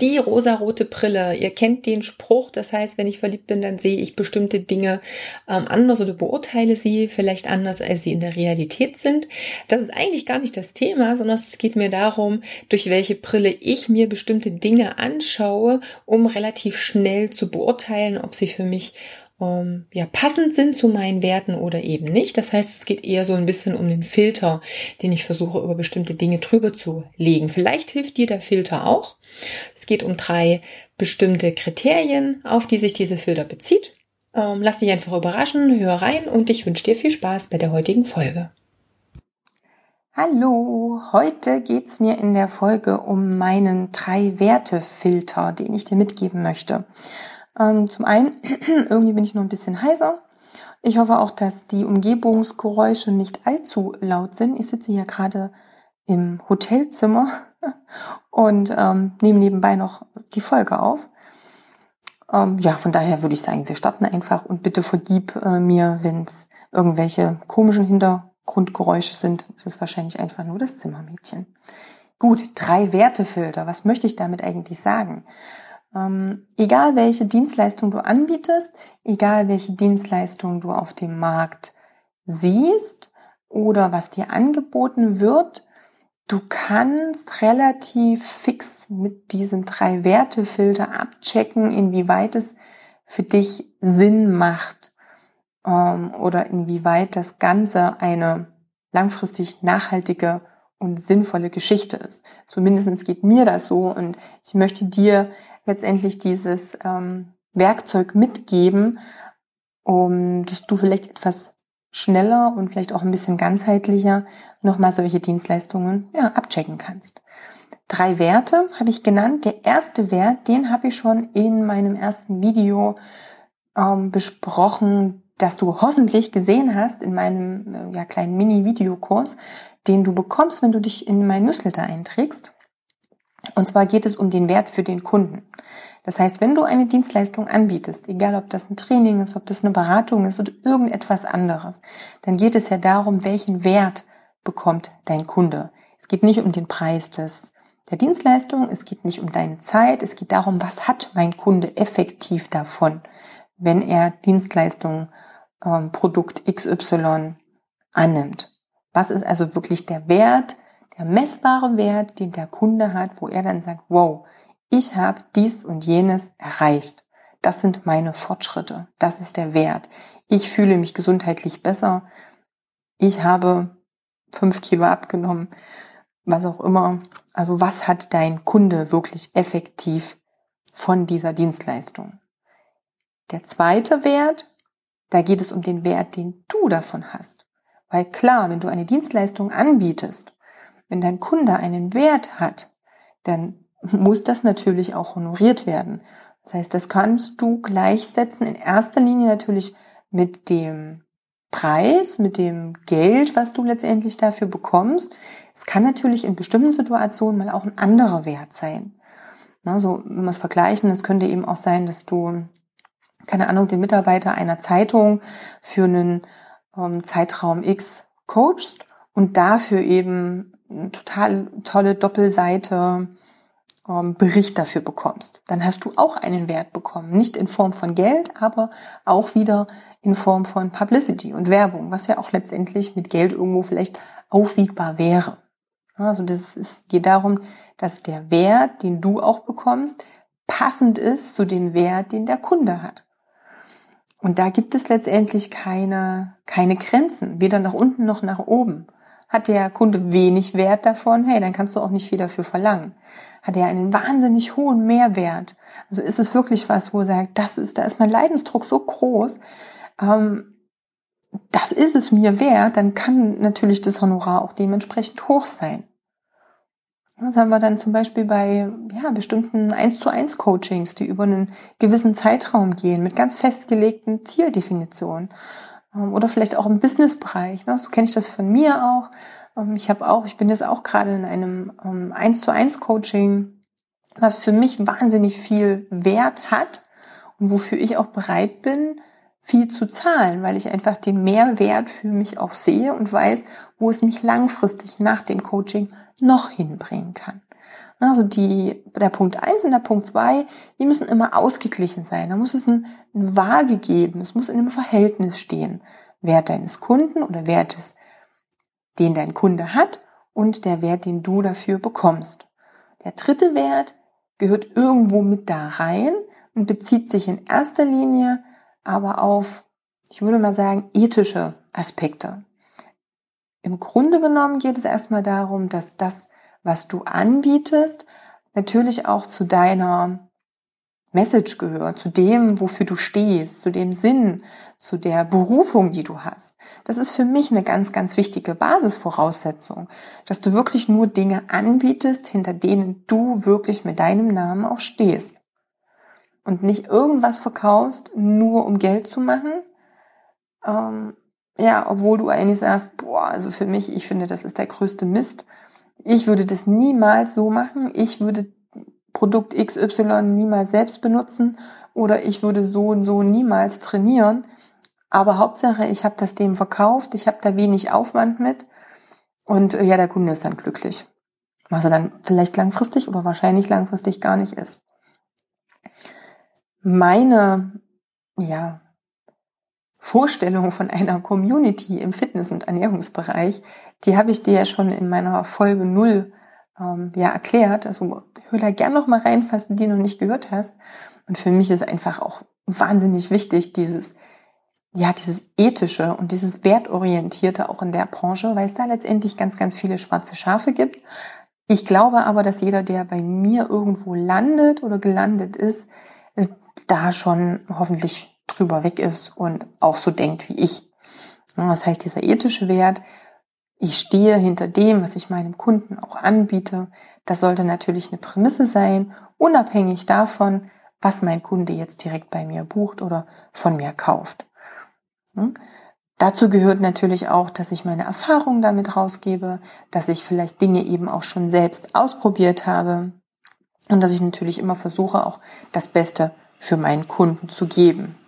die rosarote Brille. Ihr kennt den Spruch, das heißt, wenn ich verliebt bin, dann sehe ich bestimmte Dinge ähm, anders oder beurteile sie vielleicht anders, als sie in der Realität sind. Das ist eigentlich gar nicht das Thema, sondern es geht mir darum, durch welche Brille ich mir bestimmte Dinge anschaue, um relativ schnell zu beurteilen, ob sie für mich ähm, ja, passend sind zu meinen Werten oder eben nicht. Das heißt, es geht eher so ein bisschen um den Filter, den ich versuche, über bestimmte Dinge drüber zu legen. Vielleicht hilft dir der Filter auch. Es geht um drei bestimmte Kriterien, auf die sich diese Filter bezieht. Ähm, lass dich einfach überraschen, hör rein und ich wünsche dir viel Spaß bei der heutigen Folge. Hallo, heute geht's mir in der Folge um meinen drei Werte-Filter, den ich dir mitgeben möchte. Ähm, zum einen, irgendwie bin ich noch ein bisschen heiser. Ich hoffe auch, dass die Umgebungsgeräusche nicht allzu laut sind. Ich sitze hier gerade im Hotelzimmer und ähm, nehme nebenbei noch die Folge auf. Ähm, ja, von daher würde ich sagen, wir starten einfach und bitte vergib äh, mir, wenn es irgendwelche komischen Hintergrundgeräusche sind. Es ist wahrscheinlich einfach nur das Zimmermädchen. Gut, drei Wertefilter. Was möchte ich damit eigentlich sagen? Ähm, egal welche Dienstleistung du anbietest, egal welche Dienstleistung du auf dem Markt siehst oder was dir angeboten wird, du kannst relativ fix mit diesen drei Wertefilter abchecken, inwieweit es für dich Sinn macht ähm, oder inwieweit das Ganze eine langfristig nachhaltige und sinnvolle Geschichte ist. Zumindest geht mir das so und ich möchte dir letztendlich dieses ähm, Werkzeug mitgeben, um dass du vielleicht etwas schneller und vielleicht auch ein bisschen ganzheitlicher nochmal solche Dienstleistungen ja, abchecken kannst. Drei Werte habe ich genannt. Der erste Wert, den habe ich schon in meinem ersten Video ähm, besprochen, das du hoffentlich gesehen hast in meinem äh, ja, kleinen Mini-Videokurs, den du bekommst, wenn du dich in mein Newsletter einträgst. Und zwar geht es um den Wert für den Kunden. Das heißt, wenn du eine Dienstleistung anbietest, egal ob das ein Training ist, ob das eine Beratung ist oder irgendetwas anderes, dann geht es ja darum, welchen Wert bekommt dein Kunde. Es geht nicht um den Preis des, der Dienstleistung, es geht nicht um deine Zeit, es geht darum, was hat mein Kunde effektiv davon, wenn er Dienstleistung, ähm, Produkt XY annimmt. Was ist also wirklich der Wert, der messbare Wert, den der Kunde hat, wo er dann sagt, wow, ich habe dies und jenes erreicht. Das sind meine Fortschritte. Das ist der Wert. Ich fühle mich gesundheitlich besser. Ich habe fünf Kilo abgenommen. Was auch immer. Also was hat dein Kunde wirklich effektiv von dieser Dienstleistung? Der zweite Wert, da geht es um den Wert, den du davon hast. Weil klar, wenn du eine Dienstleistung anbietest wenn dein Kunde einen Wert hat, dann muss das natürlich auch honoriert werden. Das heißt, das kannst du gleichsetzen in erster Linie natürlich mit dem Preis, mit dem Geld, was du letztendlich dafür bekommst. Es kann natürlich in bestimmten Situationen mal auch ein anderer Wert sein. Na, so, wenn wir es vergleichen, es könnte eben auch sein, dass du, keine Ahnung, den Mitarbeiter einer Zeitung für einen ähm, Zeitraum X coachst und dafür eben total tolle Doppelseite ähm, Bericht dafür bekommst, dann hast du auch einen Wert bekommen. Nicht in Form von Geld, aber auch wieder in Form von Publicity und Werbung, was ja auch letztendlich mit Geld irgendwo vielleicht aufwiegbar wäre. Also das ist, geht darum, dass der Wert, den du auch bekommst, passend ist zu dem Wert, den der Kunde hat. Und da gibt es letztendlich keine, keine Grenzen, weder nach unten noch nach oben. Hat der Kunde wenig Wert davon, hey, dann kannst du auch nicht viel dafür verlangen. Hat er einen wahnsinnig hohen Mehrwert? Also ist es wirklich was, wo er sagt, das ist, da ist mein Leidensdruck so groß, ähm, das ist es mir wert, dann kann natürlich das Honorar auch dementsprechend hoch sein. Das haben wir dann zum Beispiel bei ja, bestimmten 1 zu 1 Coachings, die über einen gewissen Zeitraum gehen, mit ganz festgelegten Zieldefinitionen. Ähm, oder vielleicht auch im Businessbereich. Ne? So kenne ich das von mir auch. Ähm, ich habe auch, ich bin jetzt auch gerade in einem ähm, 1 zu 1 Coaching, was für mich wahnsinnig viel Wert hat und wofür ich auch bereit bin, viel zu zahlen, weil ich einfach den Mehrwert für mich auch sehe und weiß, wo es mich langfristig nach dem Coaching noch hinbringen kann. Also die, der Punkt eins und der Punkt zwei, die müssen immer ausgeglichen sein. Da muss es ein, ein Waage geben. Es muss in einem Verhältnis stehen. Wert deines Kunden oder Wert des, den dein Kunde hat und der Wert, den du dafür bekommst. Der dritte Wert gehört irgendwo mit da rein und bezieht sich in erster Linie aber auf, ich würde mal sagen, ethische Aspekte. Im Grunde genommen geht es erstmal darum, dass das, was du anbietest, natürlich auch zu deiner Message gehört, zu dem, wofür du stehst, zu dem Sinn, zu der Berufung, die du hast. Das ist für mich eine ganz, ganz wichtige Basisvoraussetzung, dass du wirklich nur Dinge anbietest, hinter denen du wirklich mit deinem Namen auch stehst. Und nicht irgendwas verkaufst, nur um Geld zu machen. Ähm, ja, obwohl du eigentlich sagst, boah, also für mich, ich finde, das ist der größte Mist. Ich würde das niemals so machen. Ich würde Produkt XY niemals selbst benutzen oder ich würde so und so niemals trainieren. Aber Hauptsache, ich habe das dem verkauft, ich habe da wenig Aufwand mit und äh, ja, der Kunde ist dann glücklich. Was er dann vielleicht langfristig oder wahrscheinlich langfristig gar nicht ist. Meine, ja, Vorstellung von einer Community im Fitness- und Ernährungsbereich, die habe ich dir ja schon in meiner Folge null ähm, ja erklärt. Also hör da gern noch mal rein, falls du die noch nicht gehört hast. Und für mich ist einfach auch wahnsinnig wichtig, dieses, ja, dieses ethische und dieses wertorientierte auch in der Branche, weil es da letztendlich ganz, ganz viele schwarze Schafe gibt. Ich glaube aber, dass jeder, der bei mir irgendwo landet oder gelandet ist, da schon hoffentlich drüber weg ist und auch so denkt wie ich. Das heißt, dieser ethische Wert, ich stehe hinter dem, was ich meinem Kunden auch anbiete. Das sollte natürlich eine Prämisse sein, unabhängig davon, was mein Kunde jetzt direkt bei mir bucht oder von mir kauft. Dazu gehört natürlich auch, dass ich meine Erfahrungen damit rausgebe, dass ich vielleicht Dinge eben auch schon selbst ausprobiert habe und dass ich natürlich immer versuche, auch das Beste für meinen Kunden zu geben.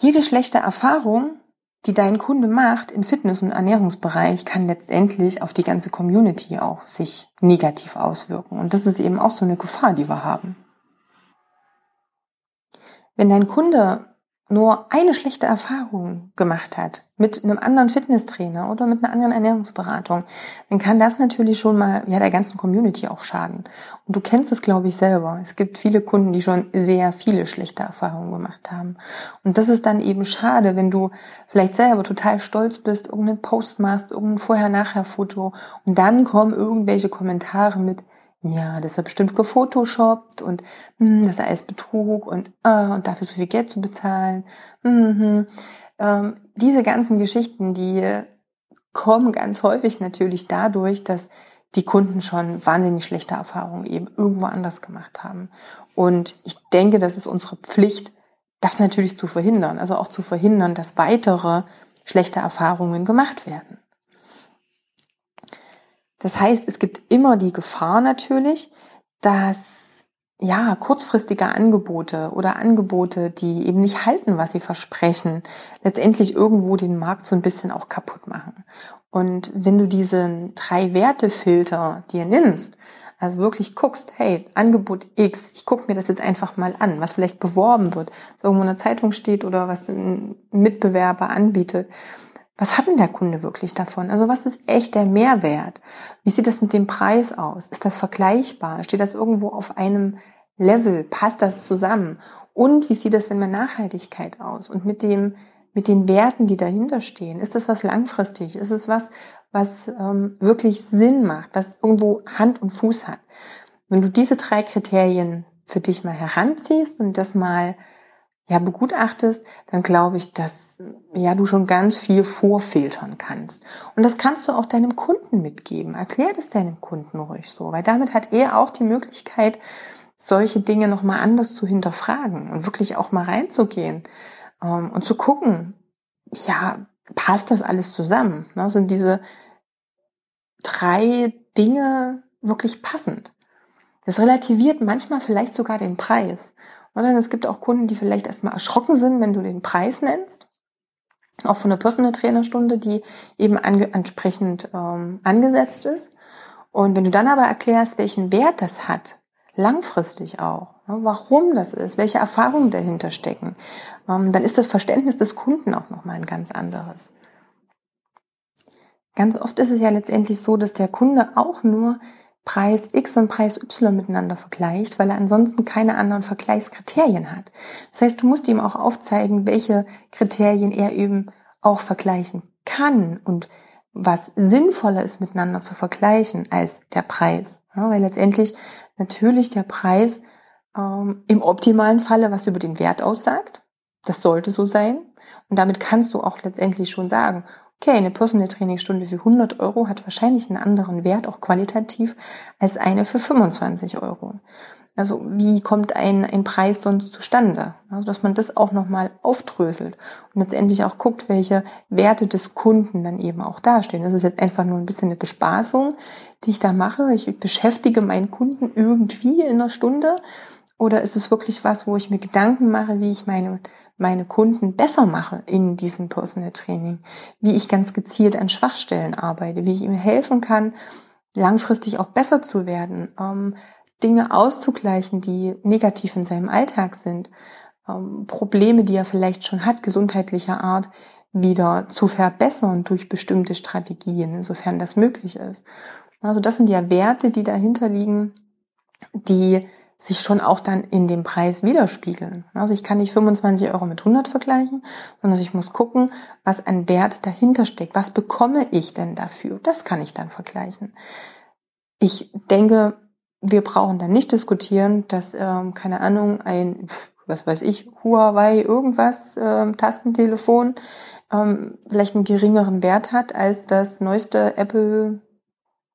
Jede schlechte Erfahrung, die dein Kunde macht im Fitness- und Ernährungsbereich, kann letztendlich auf die ganze Community auch sich negativ auswirken. Und das ist eben auch so eine Gefahr, die wir haben. Wenn dein Kunde nur eine schlechte Erfahrung gemacht hat mit einem anderen Fitnesstrainer oder mit einer anderen Ernährungsberatung, dann kann das natürlich schon mal ja der ganzen Community auch schaden. Und du kennst es, glaube ich, selber. Es gibt viele Kunden, die schon sehr viele schlechte Erfahrungen gemacht haben. Und das ist dann eben schade, wenn du vielleicht selber total stolz bist, irgendeinen Post machst, irgendein Vorher-Nachher-Foto und dann kommen irgendwelche Kommentare mit, ja, das ist bestimmt gefotoshoppt und hm, das ist alles Betrug und, äh, und dafür so viel Geld zu bezahlen. Mhm. Ähm, diese ganzen Geschichten, die kommen ganz häufig natürlich dadurch, dass die Kunden schon wahnsinnig schlechte Erfahrungen eben irgendwo anders gemacht haben. Und ich denke, das ist unsere Pflicht, das natürlich zu verhindern. Also auch zu verhindern, dass weitere schlechte Erfahrungen gemacht werden. Das heißt, es gibt immer die Gefahr natürlich, dass ja, kurzfristige Angebote oder Angebote, die eben nicht halten, was sie versprechen, letztendlich irgendwo den Markt so ein bisschen auch kaputt machen. Und wenn du diesen Drei-Werte-Filter dir nimmst, also wirklich guckst, hey, Angebot X, ich gucke mir das jetzt einfach mal an, was vielleicht beworben wird, was irgendwo in der Zeitung steht oder was ein Mitbewerber anbietet was hat denn der Kunde wirklich davon? Also was ist echt der Mehrwert? Wie sieht das mit dem Preis aus? Ist das vergleichbar? Steht das irgendwo auf einem Level? Passt das zusammen? Und wie sieht das denn mit Nachhaltigkeit aus? Und mit dem, mit den Werten, die dahinter stehen? Ist das was langfristig? Ist es was, was ähm, wirklich Sinn macht, was irgendwo Hand und Fuß hat? Wenn du diese drei Kriterien für dich mal heranziehst und das mal ja begutachtest, dann glaube ich, dass ja du schon ganz viel vorfiltern kannst. Und das kannst du auch deinem Kunden mitgeben. Erklär das deinem Kunden ruhig so, weil damit hat er auch die Möglichkeit, solche Dinge nochmal anders zu hinterfragen und wirklich auch mal reinzugehen ähm, und zu gucken, ja, passt das alles zusammen? Ne? Sind diese drei Dinge wirklich passend? Das relativiert manchmal vielleicht sogar den Preis. Oder es gibt auch Kunden, die vielleicht erstmal erschrocken sind, wenn du den Preis nennst. Auch von einer Personal Trainerstunde, die eben entsprechend ähm, angesetzt ist. Und wenn du dann aber erklärst, welchen Wert das hat, langfristig auch, ne, warum das ist, welche Erfahrungen dahinter stecken, ähm, dann ist das Verständnis des Kunden auch nochmal ein ganz anderes. Ganz oft ist es ja letztendlich so, dass der Kunde auch nur Preis X und Preis Y miteinander vergleicht, weil er ansonsten keine anderen Vergleichskriterien hat. Das heißt, du musst ihm auch aufzeigen, welche Kriterien er eben auch vergleichen kann und was sinnvoller ist miteinander zu vergleichen als der Preis. Ja, weil letztendlich natürlich der Preis ähm, im optimalen Falle was über den Wert aussagt. Das sollte so sein. Und damit kannst du auch letztendlich schon sagen, okay, eine Personal Trainingstunde für 100 Euro hat wahrscheinlich einen anderen Wert, auch qualitativ, als eine für 25 Euro. Also wie kommt ein, ein Preis sonst zustande? Also dass man das auch nochmal aufdröselt und letztendlich auch guckt, welche Werte des Kunden dann eben auch dastehen. Das ist jetzt einfach nur ein bisschen eine Bespaßung, die ich da mache. Ich beschäftige meinen Kunden irgendwie in einer Stunde. Oder ist es wirklich was, wo ich mir Gedanken mache, wie ich meine, meine Kunden besser mache in diesem Personal Training? Wie ich ganz gezielt an Schwachstellen arbeite? Wie ich ihm helfen kann, langfristig auch besser zu werden? Ähm, Dinge auszugleichen, die negativ in seinem Alltag sind, ähm, Probleme, die er vielleicht schon hat, gesundheitlicher Art, wieder zu verbessern durch bestimmte Strategien, insofern das möglich ist. Also das sind ja Werte, die dahinter liegen, die sich schon auch dann in dem Preis widerspiegeln. Also ich kann nicht 25 Euro mit 100 vergleichen, sondern ich muss gucken, was an Wert dahinter steckt. Was bekomme ich denn dafür? Das kann ich dann vergleichen. Ich denke, wir brauchen dann nicht diskutieren, dass, ähm, keine Ahnung, ein, was weiß ich, Huawei irgendwas, ähm, Tastentelefon, ähm, vielleicht einen geringeren Wert hat als das neueste Apple,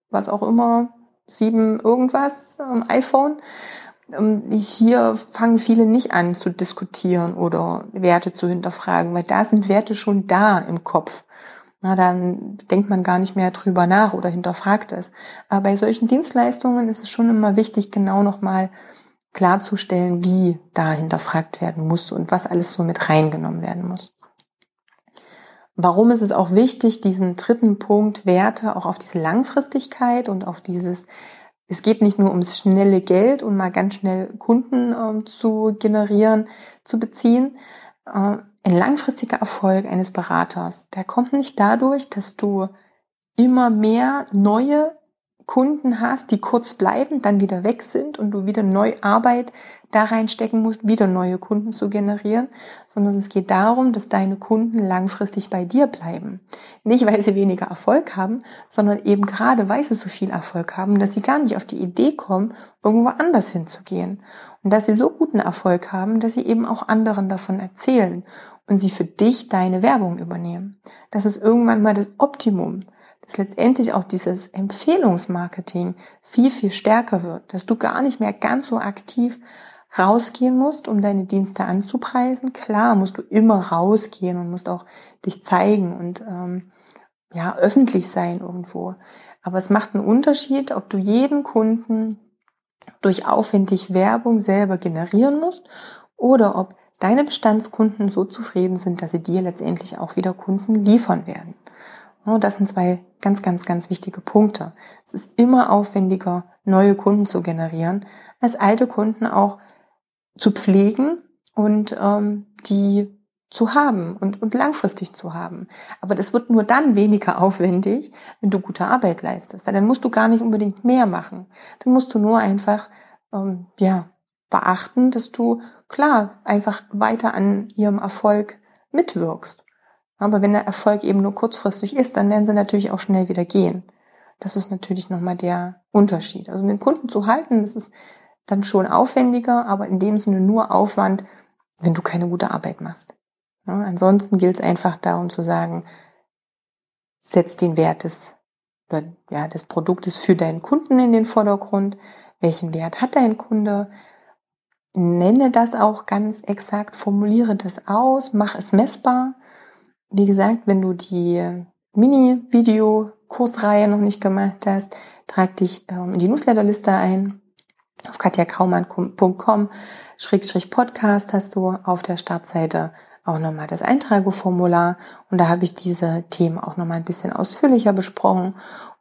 was auch immer, sieben irgendwas, ähm, iPhone. Ähm, hier fangen viele nicht an zu diskutieren oder Werte zu hinterfragen, weil da sind Werte schon da im Kopf. Na, dann denkt man gar nicht mehr drüber nach oder hinterfragt es. Aber bei solchen Dienstleistungen ist es schon immer wichtig, genau nochmal klarzustellen, wie da hinterfragt werden muss und was alles so mit reingenommen werden muss. Warum ist es auch wichtig, diesen dritten Punkt Werte auch auf diese Langfristigkeit und auf dieses, es geht nicht nur ums schnelle Geld und mal ganz schnell Kunden äh, zu generieren, zu beziehen, äh, ein langfristiger Erfolg eines Beraters, der kommt nicht dadurch, dass du immer mehr neue Kunden hast, die kurz bleiben, dann wieder weg sind und du wieder neu Arbeit da reinstecken musst, wieder neue Kunden zu generieren, sondern es geht darum, dass deine Kunden langfristig bei dir bleiben. Nicht, weil sie weniger Erfolg haben, sondern eben gerade, weil sie so viel Erfolg haben, dass sie gar nicht auf die Idee kommen, irgendwo anders hinzugehen. Und dass sie so guten Erfolg haben, dass sie eben auch anderen davon erzählen und sie für dich deine Werbung übernehmen. Das ist irgendwann mal das Optimum, dass letztendlich auch dieses Empfehlungsmarketing viel, viel stärker wird, dass du gar nicht mehr ganz so aktiv rausgehen musst, um deine Dienste anzupreisen. Klar, musst du immer rausgehen und musst auch dich zeigen und ähm, ja öffentlich sein irgendwo. Aber es macht einen Unterschied, ob du jeden Kunden durch aufwendig Werbung selber generieren musst oder ob deine Bestandskunden so zufrieden sind, dass sie dir letztendlich auch wieder Kunden liefern werden. Das sind zwei ganz, ganz, ganz wichtige Punkte. Es ist immer aufwendiger, neue Kunden zu generieren, als alte Kunden auch zu pflegen und ähm, die zu haben und, und langfristig zu haben. Aber das wird nur dann weniger aufwendig, wenn du gute Arbeit leistest, weil dann musst du gar nicht unbedingt mehr machen. Dann musst du nur einfach ähm, ja beachten, dass du klar einfach weiter an ihrem Erfolg mitwirkst. Aber wenn der Erfolg eben nur kurzfristig ist, dann werden sie natürlich auch schnell wieder gehen. Das ist natürlich nochmal der Unterschied. Also den Kunden zu halten, das ist dann schon aufwendiger, aber in dem Sinne nur Aufwand, wenn du keine gute Arbeit machst. Ja, ansonsten gilt es einfach darum zu sagen, setz den Wert des, ja, des Produktes für deinen Kunden in den Vordergrund. Welchen Wert hat dein Kunde? nenne das auch ganz exakt, formuliere das aus, mach es messbar. Wie gesagt, wenn du die Mini-Video-Kursreihe noch nicht gemacht hast, trag dich ähm, in die Newsletterliste ein. Auf katjakaumann.com Schrägstrich Podcast hast du auf der Startseite auch nochmal das Eintrageformular. Und da habe ich diese Themen auch nochmal ein bisschen ausführlicher besprochen.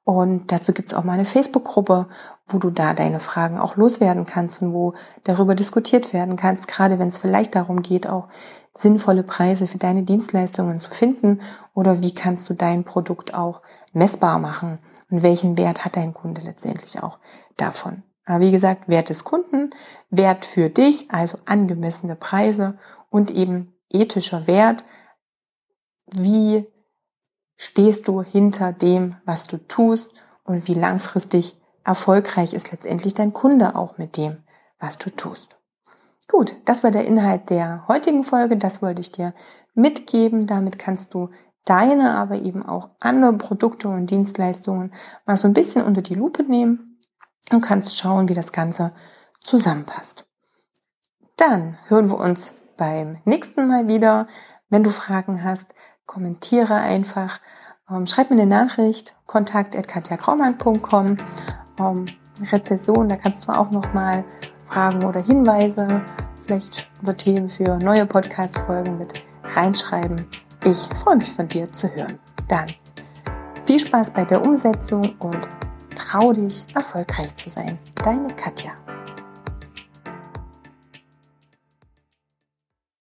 Und dazu gibt es auch mal eine Facebook-Gruppe, wo du da deine Fragen auch loswerden kannst und wo darüber diskutiert werden kannst, gerade wenn es vielleicht darum geht, auch sinnvolle Preise für deine Dienstleistungen zu finden oder wie kannst du dein Produkt auch messbar machen und welchen Wert hat dein Kunde letztendlich auch davon. Aber wie gesagt, Wert des Kunden, Wert für dich, also angemessene Preise und eben ethischer Wert. Wie stehst du hinter dem, was du tust und wie langfristig erfolgreich ist letztendlich dein Kunde auch mit dem, was du tust. Gut, das war der Inhalt der heutigen Folge. Das wollte ich dir mitgeben. Damit kannst du deine, aber eben auch andere Produkte und Dienstleistungen mal so ein bisschen unter die Lupe nehmen und kannst schauen, wie das Ganze zusammenpasst. Dann hören wir uns beim nächsten Mal wieder. Wenn du Fragen hast, kommentiere einfach, ähm, schreib mir eine Nachricht, kontakt.katjakraumann.com, ähm, Rezession, da kannst du auch nochmal Fragen oder Hinweise, vielleicht über Themen für neue Podcast-Folgen mit reinschreiben. Ich freue mich von dir zu hören. Dann viel Spaß bei der Umsetzung und trau dich, erfolgreich zu sein. Deine Katja.